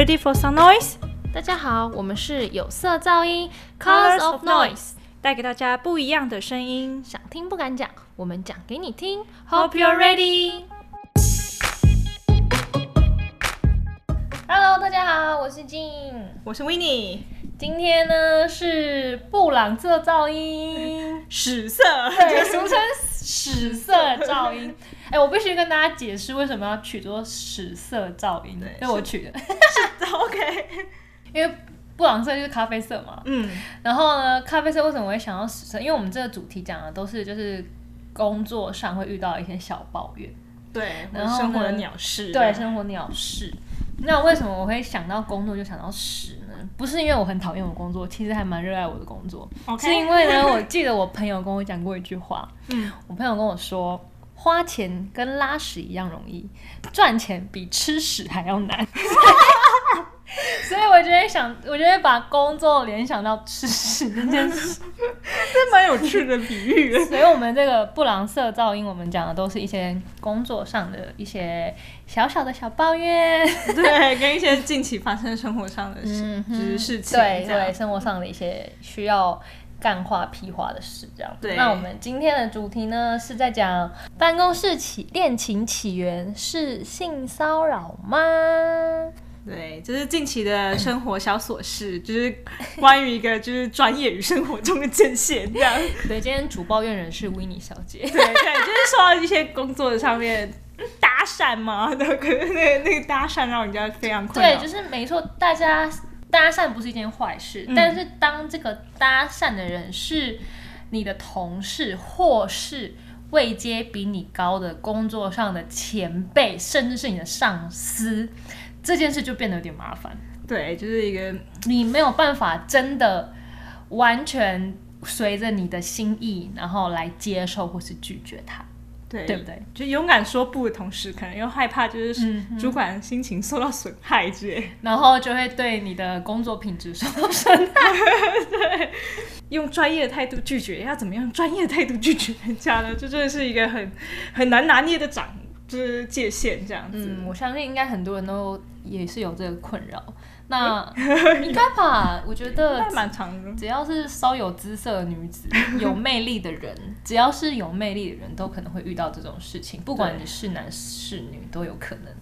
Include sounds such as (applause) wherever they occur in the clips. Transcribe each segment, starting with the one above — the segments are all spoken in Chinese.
Ready for some noise？大家好，我们是有色噪音 （Colors of Noise），带给大家不一样的声音。想听不敢讲，我们讲给你听。Hope you're ready。Hello，大家好，我是静。我是 w i n n i e 今天呢是布朗色噪音，(laughs) 屎色。对，俗称屎色噪音。哎、我必须跟大家解释为什么要取作屎色噪音，对因为我取的，(laughs) OK。(laughs) 因为布朗色就是咖啡色嘛。嗯，然后呢，咖啡色为什么我会想到屎色？因为我们这个主题讲的都是就是工作上会遇到一些小抱怨，对，然后生活的鸟事。对，生活鸟事。那为什么我会想到工作就想到屎呢？不是因为我很讨厌我工作，其实还蛮热爱我的工作是因为呢，我记得我朋友跟我讲过一句话，嗯，我朋友跟我说，花钱跟拉屎一样容易，赚钱比吃屎还要难。(laughs) 所以我就会想，我就会把工作联想到吃屎这件事。这蛮有趣的比喻。所以，我们这个布朗色噪音，我们讲的都是一些工作上的一些小小的小抱怨。对，跟一些近期发生生活上的事，嗯事情。对对，生活上的一些需要干话屁话的事，这样。对那我们今天的主题呢，是在讲办公室起恋情起源是性骚扰吗？对，就是近期的生活小琐事，就是关于一个就是专业与生活中的界限这样。(laughs) 对，今天主抱怨人是维尼小姐。(laughs) 对对，就是说到一些工作的上面搭讪嘛，对，可是那个那个搭讪让人家非常困对，就是没错，大家搭讪不是一件坏事，嗯但是当这个搭讪的人是你的同事，或是位阶比你高的工作上的前辈，甚至是你的上司，这件事就变得有点麻烦。对，就是一个你没有办法真的完全随着你的心意，然后来接受或是拒绝他，对对不对？就勇敢说不的同时，可能又害怕就是嗯主管心情受到损害之类。然后就会对你的工作品质受到损害。(laughs) 对用专业的态度拒绝，要怎么样专业的态度拒绝人家呢？这真的是一个很很难拿捏的掌，就是界限这样子。嗯，我相信应该很多人都也是有这个困扰。那 (laughs) 应该吧？我觉得还蛮长的。只要是稍有姿色的女子、(laughs) 有魅力的人，只要是有魅力的人，都可能会遇到这种事情，不管你是男是女都有可能。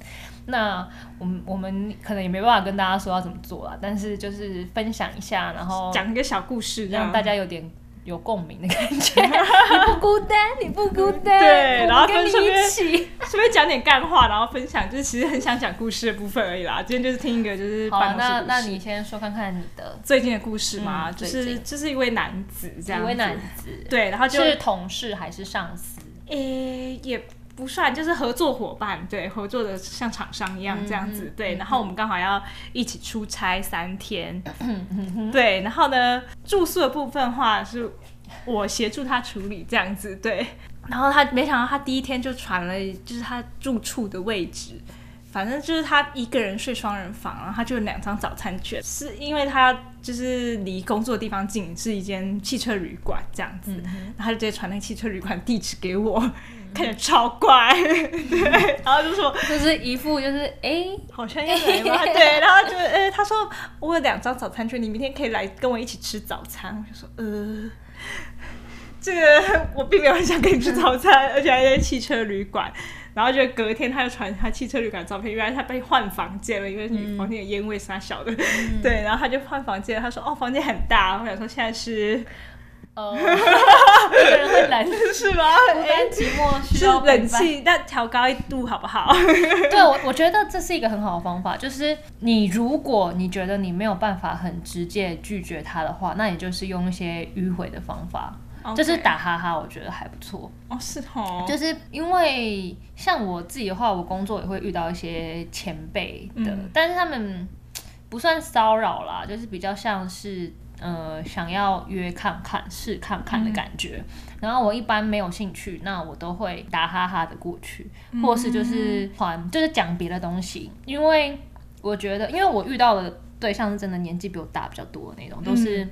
那我们我们可能也没办法跟大家说要怎么做啦，但是就是分享一下，然后讲一个小故事，让大家有点有共鸣的感觉。(laughs) 你不孤单，你不孤单，对然后跟你一起。(laughs) 顺便讲点干话，然后分享，就是其实很想讲故事的部分而已啦。今天就是听一个就是好啊，办公室那那你先说看看你的最近的故事嘛，嗯就是就是一位男子这样子，一位男子，对，然后就是同事还是上司？诶、也不算，就是合作伙伴，对，合作的像厂商一样这样子，对。然后我们刚好要一起出差三天，对。然后呢，住宿的部分的话是我协助他处理这样子，对。然后他没想到他第一天就传了，就是他住处的位置。反正就是他一个人睡双人房，然后他就有两张早餐券，是因为他就是离工作的地方近，是一间汽车旅馆这样子，然后他就直接传那个汽车旅馆地址给我，看起来超怪，(laughs) 对，然后就说就是一副就是哎、好像要来吧，(laughs) 对，然后就呃他说我有两张早餐券，你明天可以来跟我一起吃早餐，我就说呃。这个我并没有很想跟你吃早餐，(laughs) 而且还在汽车旅馆。然后就隔天他就传他汽车旅馆照片，原来他被换房间了，因为女房间的烟味是他小的。对，然后他就换房间，他说哦房间很大，我想说现在是呃，一个人会冷，是吗？孤单寂寞需要。冷气，但调高一度好不好？(laughs) 对我，我觉得这是一个很好的方法，就是你如果你觉得你没有办法很直接拒绝他的话，那你就是用一些迂回的方法。就是打哈哈，我觉得还不错。哦，是哦，就是因为像我自己的话，我工作也会遇到一些前辈的，嗯但是他们不算骚扰啦，就是比较像是呃想要约看看、试看看的感觉。然后我一般没有兴趣，那我都会打哈哈的过去，或是就是传就是讲别的东西，因为我觉得，因为我遇到的对象是真的年纪比我大比较多的那种，都是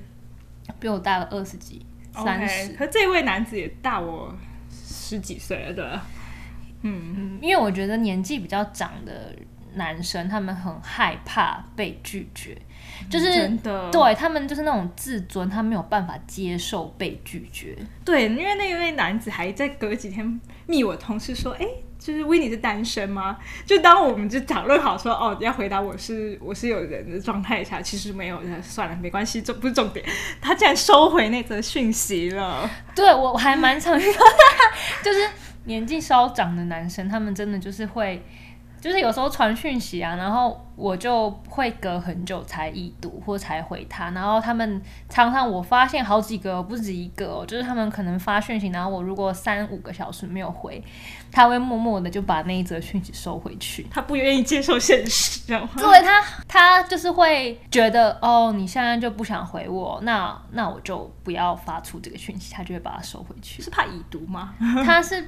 比我大了二十几。三十，可这位男子也大我十几岁了，对吧？嗯，嗯，因为我觉得年纪比较长的男生，他们很害怕被拒绝，就是对他们就是那种自尊，他没有办法接受被拒绝。对，因为那位男子还在隔几天密我同事说，哎、就是维尼是单身吗？就当我们就讨论好说，哦，要回答我是我是有人的状态下，其实没有，那算了，没关系，这不是重点。他竟然收回那则讯息了，对我我还蛮常遇到，(laughs) 就是年纪稍长的男生，他们真的就是会，就是有时候传讯息啊，然后我就会隔很久才已读或才回他，然后他们常常我发现好几个不止一个哦，就是他们可能发讯息，然后我如果三五个小时没有回，他会默默的就把那一则讯息收回去。他不愿意接受现实，知道吗？对他，他就是会觉得哦，你现在就不想回我，那那我就不要发出这个讯息，他就会把它收回去。是怕已读吗？他是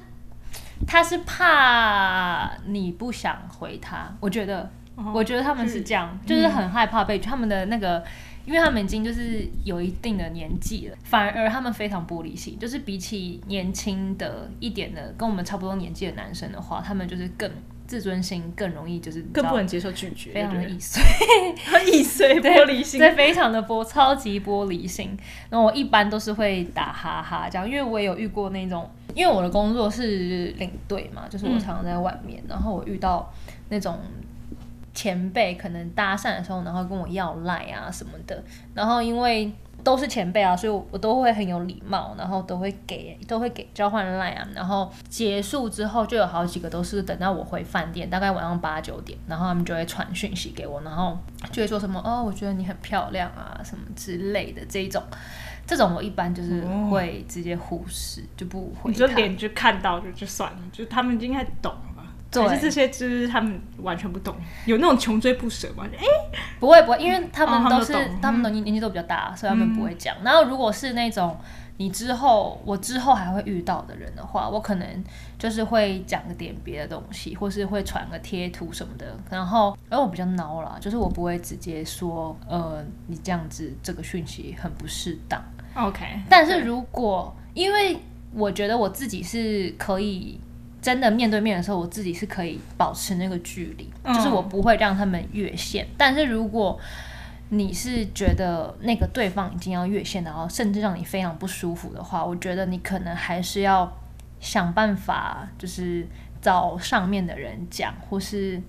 他是怕你不想回他，我觉得，哦我觉得他们是这样，就是很害怕被他们的那个。因为他们已经就是有一定的年纪了，反而他们非常玻璃心，就是比起年轻的一点的跟我们差不多年纪的男生的话，他们就是更自尊心更容易就是更不能接受拒绝，非常的易碎，(laughs) 易碎 (laughs) 玻璃心。对，非常的玻，超级玻璃心。然后我一般都是会打哈哈这样，因为我也有遇过那种，因为我的工作是领队嘛，就是我常常在外面，然后我遇到那种前辈可能搭讪的时候，然后跟我要赖啊什么的，然后因为。都是前辈啊，所以我我都会很有礼貌，然后都会给都会给交换赖啊，然后结束之后就有好几个都是等到我回饭店，大概晚上八九点，然后他们就会传讯息给我，然后就会说什么哦，我觉得你很漂亮啊什么之类的这一种，这种我一般就是会直接忽视，就不回你就他。脸就看到就就算了，就他们应该懂了吧？对还是这些就是他们完全不懂，有那种穷追不舍吗？哎、不会不会，因为他们都是、他们的年年纪都比较大，所以他们不会讲。然后如果是那种你之后我之后还会遇到的人的话，我可能就是会讲个点别的东西，或是会传个贴图什么的。然后，而我比较孬啦，就是我不会直接说，呃，你这样子这个讯息很不适当。OK，但是如果因为我觉得我自己是可以真的面对面的时候，我自己是可以保持那个距离，嗯就是我不会让他们越线。但是如果你是觉得那个对方已经要越线，然后甚至让你非常不舒服的话，我觉得你可能还是要想办法，就是找上面的人讲，或是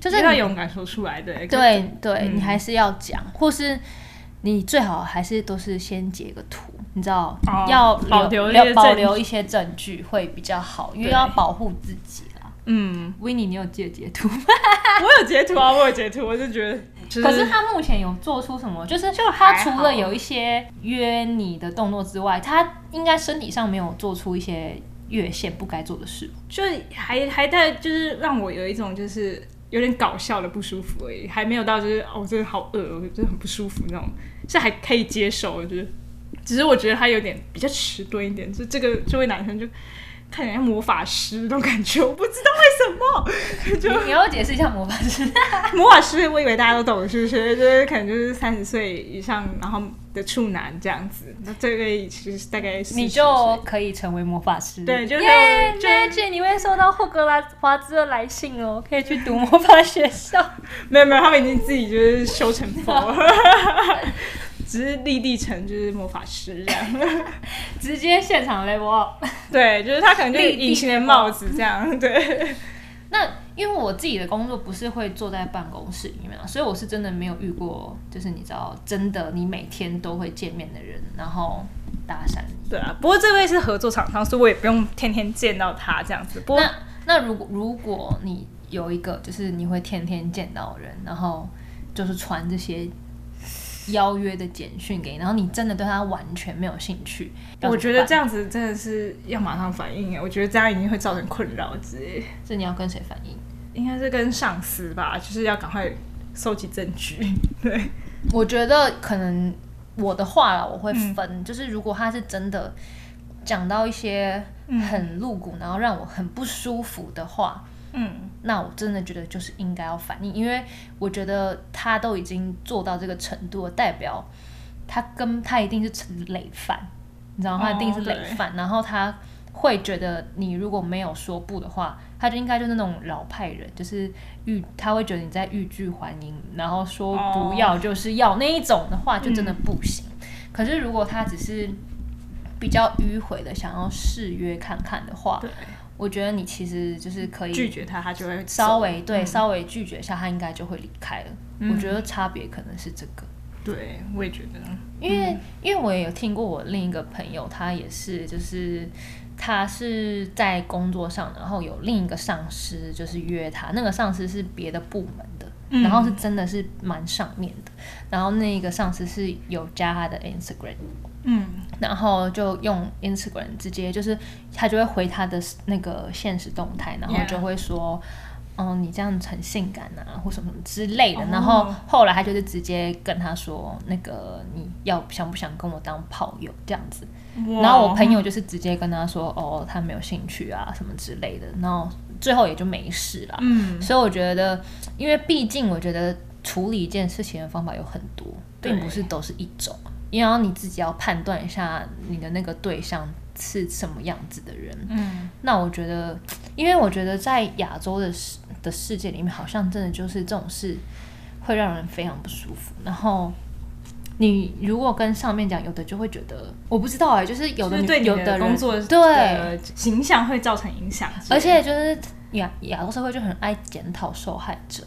就是要你勇敢说出来的。对对，嗯你还是要讲，或是你最好还是都是先截个图，你知道，哦要保留一要保留一些证据会比较好，因为要保护自己啦。嗯，w i n n 你有截截图吗？(laughs) 我有截图啊，我有截图，我就觉得，就是、可是他目前有做出什么？就是就他除了有一些约你的动作之外，他应该身体上没有做出一些越线不该做的事。就还还在就是让我有一种就是有点搞笑的不舒服而已，还没有到就是哦，真的好饿，我真的很不舒服那种，是还可以接受，我觉得，只是我觉得他有点比较迟钝一点，就这个这位男生就看起来像魔法师那种感觉，我不知道为什么，就你你要解释一下魔法师？(laughs) 魔法师，我以为大家都懂，是不是？就是可能就是三十岁以上，然后的处男这样子。那这个其实大概40你就可以成为魔法师。对就是耶就 Magic，你会收到霍格拉华兹的来信哦，可以去读 (laughs) 魔法学校。没有没有，他们已经自己就是修成佛了，只是立地成就是魔法师这样。(laughs) 直接现场 level up。对，就是他可能就隐形的帽子这样。对，(laughs) 那因为我自己的工作不是会坐在办公室里面啊，所以我是真的没有遇过，就是你知道，真的你每天都会见面的人，然后搭讪。对啊。不过这位是合作厂商，所以我也不用天天见到他这样子。不过那那如果如果你有一个就是你会天天见到人，然后就是传这些邀约的简讯给你，然后你真的对他完全没有兴趣，我觉得这样子真的是要马上反应哎，我觉得这样一定会造成困扰之类。这你要跟谁反应？应该是跟上司吧，就是要赶快收集证据。(laughs) 对，我觉得可能我的话啦，我会分，就是如果他是真的讲到一些很露骨，然后让我很不舒服的话，嗯，那我真的觉得就是应该要反应，因为我觉得他都已经做到这个程度了，代表他跟他一定是成累犯，你知道吗？他一定是累犯，然后他会觉得你如果没有说不的话，他就应该就是那种老派人，就是欲他会觉得你在欲拒还迎，然后说哦不要就是要那一种的话，就真的不行。可是如果他只是比较迂回的想要试约看看的话，对，我觉得你其实就是可以拒绝他，他就会稍微对、稍微拒绝一下，他应该就会离开了。我觉得差别可能是这个。对，我也觉得，因为、因为我也有听过我另一个朋友，他也是就是他是在工作上，然后有另一个上司就是约他，那个上司是别的部门的，嗯。然后是真的是蛮上面的，然后那个上司是有加他的 Instagram，嗯，然后就用 Instagram 直接就是他就会回他的那个现实动态，然后就会说。嗯，你这样子很性感啊，或什么之类的。哦然后后来他就是直接跟他说，那个你要想不想跟我当炮友这样子。然后我朋友就是直接跟他说，哦，他没有兴趣啊，什么之类的。然后最后也就没事了。嗯，所以我觉得，因为毕竟我觉得处理一件事情的方法有很多，对并不是都是一种，因为要你自己要判断一下你的那个对象是什么样子的人。嗯，那我觉得，因为我觉得在亚洲的世的世界里面，好像真的就是这种事会让人非常不舒服。然后你如果跟上面讲，有的就会觉得我不知道哎、就是有的就是对你有的工作对，形象会造成影响而且就是亚亚洲社会就很爱检讨受害者。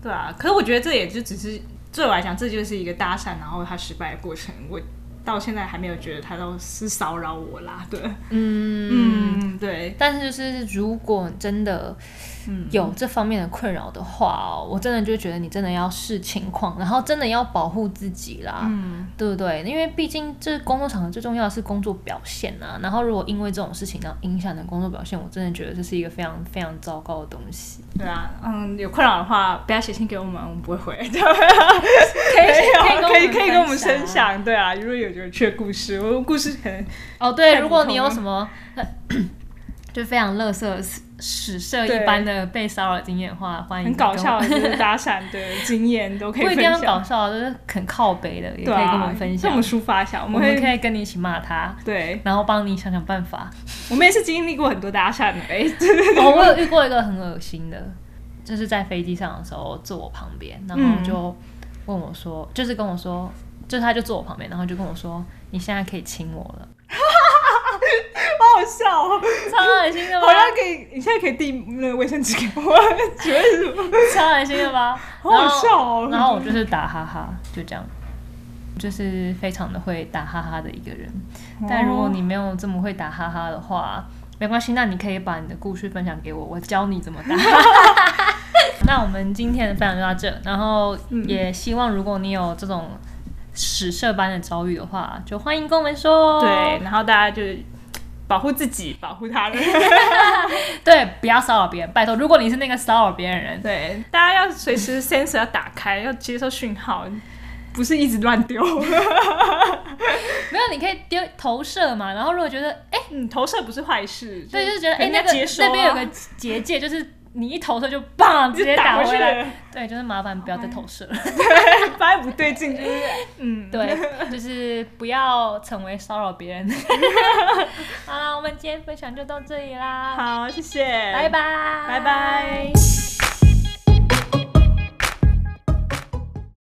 对啊，可是我觉得这也就只是对我来讲，这就是一个搭讪，然后他失败的过程。我到现在还没有觉得他都是骚扰我啦，对，嗯，嗯，对，但是就是如果真的嗯有这方面的困扰的话哦，我真的就觉得你真的要视情况，然后真的要保护自己啦，嗯，对不对？因为毕竟这工作场合最重要的是工作表现啊。然后如果因为这种事情然后影响你的工作表现，我真的觉得这是一个非常非常糟糕的东西。对啊，嗯，有困扰的话不要写信给我们，我们不会回，对，可以可以 (laughs) 可以跟我们分分。享，对啊，如果有有趣的故事，我故事可能哦，对，如果你有什么 (coughs) 就非常乐色史社一般的被骚扰经验的话，欢迎很搞笑的，(laughs) 搭讪的经验都可以分不一定要搞享，笑，就是很靠北的，也可以跟我们分享。跟我们抒发一下，我我们可以跟你一起骂他，对，然后帮你想想办法。(laughs) 我们也是经历过很多搭讪的，哎，(laughs) 哦，我有遇过一个很恶心的，就是在飞机上的时候坐我旁边，然后嗯就问我说，就是跟我说，就是他就坐我旁边，然后就跟我说，你现在可以亲我了，好好笑哦，超恶心的吧好？像可以，你现在可以递那个卫生纸给我，请问是什么？超恶心的吧？好好笑哦然后然后我就是打哈哈，就这样。就是非常的会打哈哈的一个人，但如果你没有这么会打哈哈的话，没关系，那你可以把你的故事分享给我，我教你怎么打。(laughs) 那我们今天的分享就到这，然后也希望如果你有这种史社般的遭遇的话，就欢迎跟我们说。对，然后大家就保护自己，保护他人。(laughs) 对，不要骚扰别人，拜托。如果你是那个骚扰别人的人，对，大家要随时 sensor 要打开，要接受讯号，不是一直乱丢。(laughs) 没有你可以丢投射嘛，然后如果觉得哎。你，投射不是坏事。对，就是觉得哎、那个那边有个结界，就是你一投射就棒，直接打回来。对，就是麻烦不要再投射了。(laughs) 对，发现不对劲，就是嗯，对，就是不要成为骚扰别人。(laughs) 好啦，我们今天分享就到这里啦，好，谢谢，拜拜，拜拜。